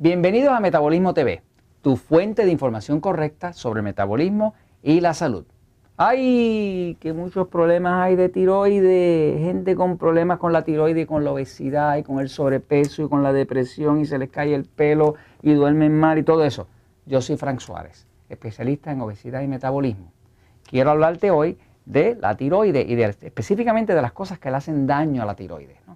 Bienvenidos a Metabolismo TV, tu fuente de información correcta sobre el metabolismo y la salud. Ay, que muchos problemas hay de tiroides, gente con problemas con la tiroides, con la obesidad y con el sobrepeso y con la depresión y se les cae el pelo y duermen mal y todo eso. Yo soy Frank Suárez, especialista en obesidad y metabolismo. Quiero hablarte hoy de la tiroides y específicamente de las cosas que le hacen daño a la tiroides.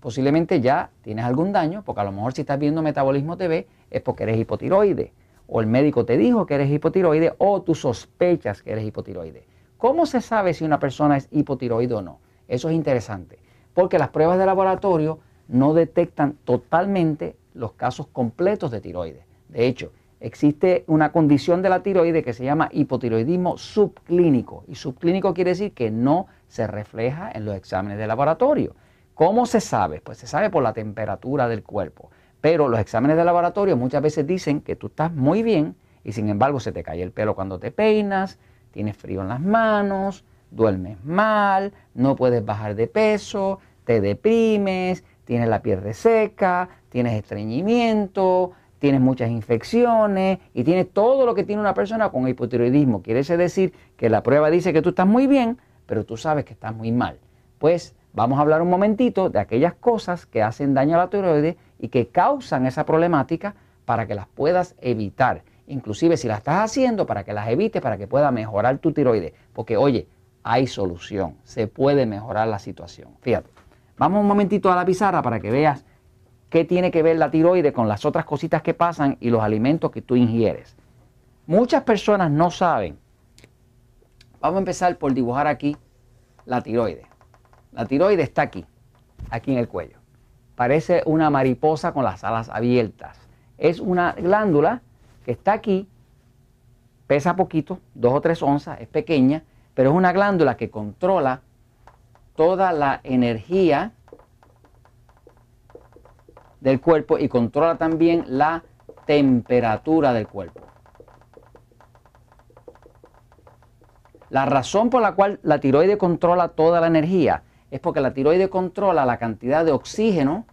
Posiblemente ya tienes algún daño, porque a lo mejor si estás viendo Metabolismo TV es porque eres hipotiroide, o el médico te dijo que eres hipotiroide, o tú sospechas que eres hipotiroide. ¿Cómo se sabe si una persona es hipotiroide o no? Eso es interesante, porque las pruebas de laboratorio no detectan totalmente los casos completos de tiroides. De hecho, existe una condición de la tiroide que se llama hipotiroidismo subclínico. Y subclínico quiere decir que no se refleja en los exámenes de laboratorio. ¿Cómo se sabe? Pues se sabe por la temperatura del cuerpo. Pero los exámenes de laboratorio muchas veces dicen que tú estás muy bien y sin embargo se te cae el pelo cuando te peinas, tienes frío en las manos, duermes mal, no puedes bajar de peso, te deprimes, tienes la piel reseca, tienes estreñimiento, tienes muchas infecciones y tienes todo lo que tiene una persona con hipotiroidismo. Quiere decir que la prueba dice que tú estás muy bien, pero tú sabes que estás muy mal. Pues vamos a hablar un momentito de aquellas cosas que hacen daño a la tiroides y que causan esa problemática para que las puedas evitar. Inclusive si las estás haciendo para que las evites, para que pueda mejorar tu tiroides. Porque oye, hay solución, se puede mejorar la situación. Fíjate, vamos un momentito a la pizarra para que veas qué tiene que ver la tiroides con las otras cositas que pasan y los alimentos que tú ingieres. Muchas personas no saben. Vamos a empezar por dibujar aquí la tiroides. La tiroides está aquí, aquí en el cuello. Parece una mariposa con las alas abiertas. Es una glándula que está aquí, pesa poquito, dos o tres onzas, es pequeña, pero es una glándula que controla toda la energía del cuerpo y controla también la temperatura del cuerpo. La razón por la cual la tiroide controla toda la energía es porque la tiroide controla la cantidad de oxígeno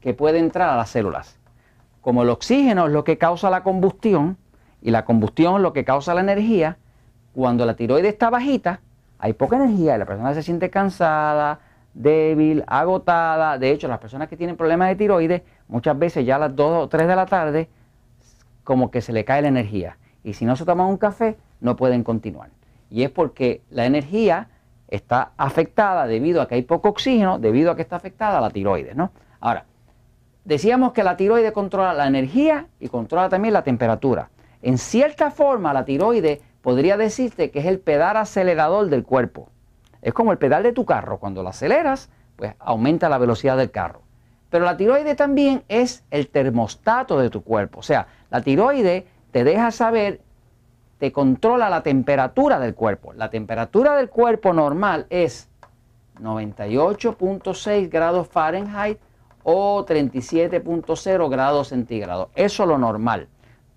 que puede entrar a las células. Como el oxígeno es lo que causa la combustión y la combustión es lo que causa la energía, cuando la tiroide está bajita, hay poca energía y la persona se siente cansada, débil, agotada. De hecho, las personas que tienen problemas de tiroides, muchas veces ya a las 2 o 3 de la tarde, como que se le cae la energía. Y si no se toman un café, no pueden continuar y es porque la energía está afectada debido a que hay poco oxígeno, debido a que está afectada la tiroides, ¿no? Ahora, decíamos que la tiroides controla la energía y controla también la temperatura. En cierta forma, la tiroides podría decirte que es el pedal acelerador del cuerpo. Es como el pedal de tu carro. Cuando lo aceleras, pues aumenta la velocidad del carro. Pero la tiroides también es el termostato de tu cuerpo. O sea, la tiroides te deja saber te controla la temperatura del cuerpo. La temperatura del cuerpo normal es 98.6 grados Fahrenheit o 37.0 grados centígrados. Eso es lo normal.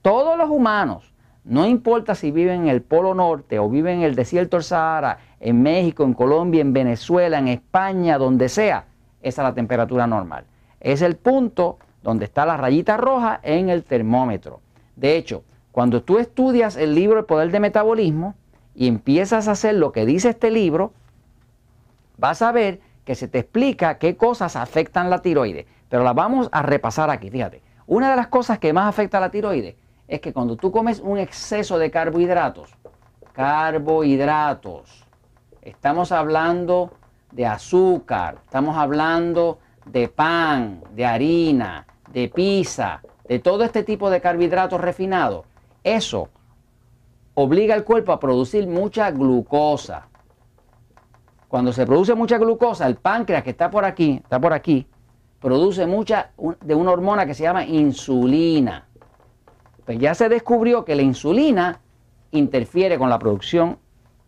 Todos los humanos, no importa si viven en el Polo Norte o viven en el desierto del Sahara, en México, en Colombia, en Venezuela, en España, donde sea, esa es la temperatura normal. Es el punto donde está la rayita roja en el termómetro. De hecho, cuando tú estudias el libro El Poder de Metabolismo y empiezas a hacer lo que dice este libro, vas a ver que se te explica qué cosas afectan la tiroides. Pero la vamos a repasar aquí, fíjate. Una de las cosas que más afecta a la tiroides es que cuando tú comes un exceso de carbohidratos, carbohidratos, estamos hablando de azúcar, estamos hablando de pan, de harina, de pizza, de todo este tipo de carbohidratos refinados, eso obliga al cuerpo a producir mucha glucosa. Cuando se produce mucha glucosa, el páncreas que está por aquí, está por aquí, produce mucha de una hormona que se llama insulina. Pues ya se descubrió que la insulina interfiere con la producción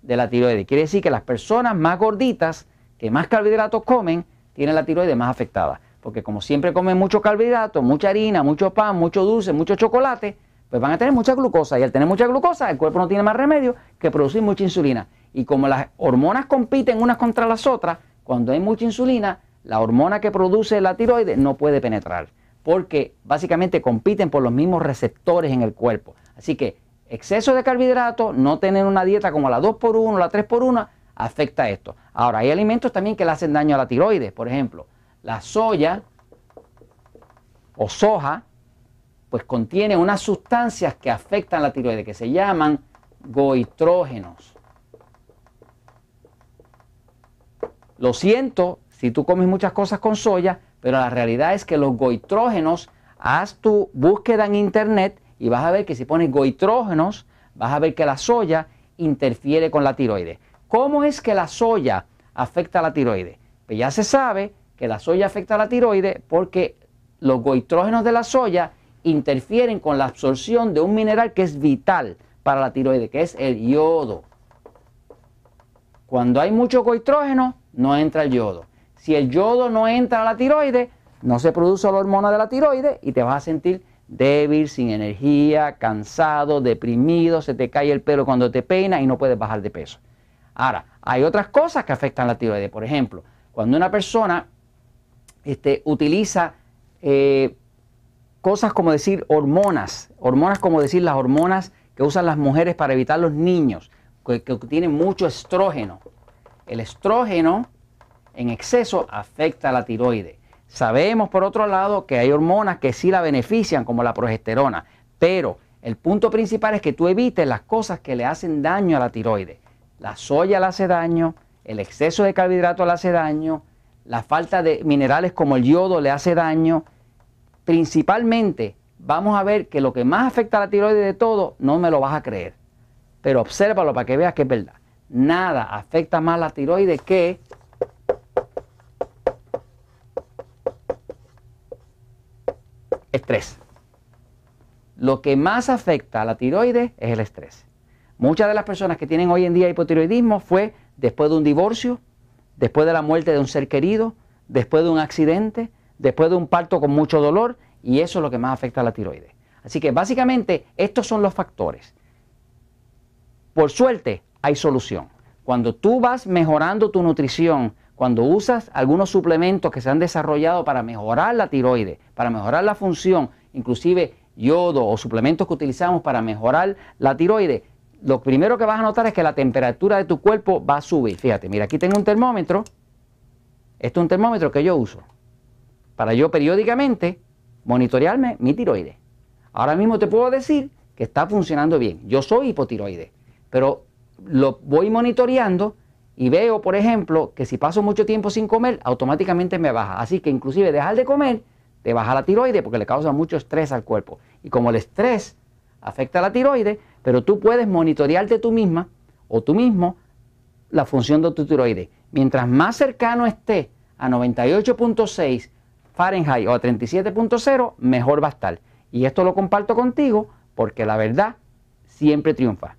de la tiroides. Quiere decir que las personas más gorditas, que más carbohidratos comen, tienen la tiroides más afectada. Porque como siempre comen mucho carbohidratos, mucha harina, mucho pan, mucho dulce, mucho chocolate, pues van a tener mucha glucosa y al tener mucha glucosa el cuerpo no tiene más remedio que producir mucha insulina. Y como las hormonas compiten unas contra las otras, cuando hay mucha insulina, la hormona que produce la tiroides no puede penetrar, porque básicamente compiten por los mismos receptores en el cuerpo. Así que exceso de carbohidratos, no tener una dieta como la 2x1, la 3x1, afecta esto. Ahora, hay alimentos también que le hacen daño a la tiroides. Por ejemplo, la soya o soja, pues contiene unas sustancias que afectan la tiroides, que se llaman goitrógenos. Lo siento si tú comes muchas cosas con soya, pero la realidad es que los goitrógenos, haz tu búsqueda en internet y vas a ver que si pones goitrógenos, vas a ver que la soya interfiere con la tiroides. ¿Cómo es que la soya afecta a la tiroides? Pues ya se sabe que la soya afecta a la tiroides porque los goitrógenos de la soya interfieren con la absorción de un mineral que es vital para la tiroides, que es el yodo. Cuando hay mucho goitrógeno, no entra el yodo. Si el yodo no entra a la tiroides, no se produce la hormona de la tiroides y te vas a sentir débil, sin energía, cansado, deprimido, se te cae el pelo cuando te peinas y no puedes bajar de peso. Ahora, hay otras cosas que afectan la tiroides. Por ejemplo, cuando una persona este, utiliza eh, cosas como decir hormonas, hormonas como decir las hormonas que usan las mujeres para evitar los niños, que, tienen mucho estrógeno. El estrógeno en exceso afecta a la tiroides. Sabemos por otro lado que hay hormonas que sí la benefician, como la progesterona, pero el punto principal es que tú evites las cosas que le hacen daño a la tiroides. La soya le hace daño, el exceso de carbohidratos le hace daño, la falta de minerales como el yodo le hace daño. Principalmente vamos a ver que lo que más afecta a la tiroides de todo, no me lo vas a creer, pero obsérvalo para que veas que es verdad. Nada afecta más la tiroides que estrés. Lo que más afecta a la tiroides es el estrés. Muchas de las personas que tienen hoy en día hipotiroidismo fue después de un divorcio, después de la muerte de un ser querido, después de un accidente, después de un parto con mucho dolor, y eso es lo que más afecta a la tiroides. Así que básicamente estos son los factores. Por suerte hay solución. Cuando tú vas mejorando tu nutrición, cuando usas algunos suplementos que se han desarrollado para mejorar la tiroides, para mejorar la función, inclusive yodo o suplementos que utilizamos para mejorar la tiroides, lo primero que vas a notar es que la temperatura de tu cuerpo va a subir. Fíjate, mira, aquí tengo un termómetro. Este es un termómetro que yo uso para yo periódicamente monitorearme mi tiroides. Ahora mismo te puedo decir que está funcionando bien. Yo soy hipotiroide, pero lo voy monitoreando y veo, por ejemplo, que si paso mucho tiempo sin comer, automáticamente me baja. Así que inclusive dejar de comer te baja la tiroides porque le causa mucho estrés al cuerpo. Y como el estrés afecta a la tiroides, pero tú puedes monitorearte tú misma o tú mismo la función de tu tiroides. Mientras más cercano esté a 98.6 Fahrenheit o a 37.0, mejor va a estar. Y esto lo comparto contigo porque la verdad siempre triunfa.